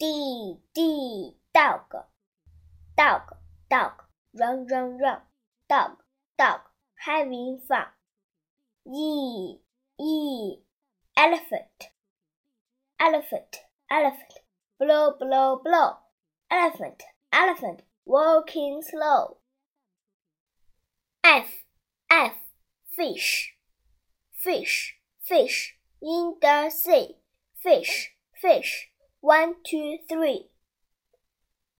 D D dog dog dog run run run dog dog having fun E E elephant elephant elephant blow blow blow elephant elephant walking slow F F fish fish fish in the sea fish fish one two three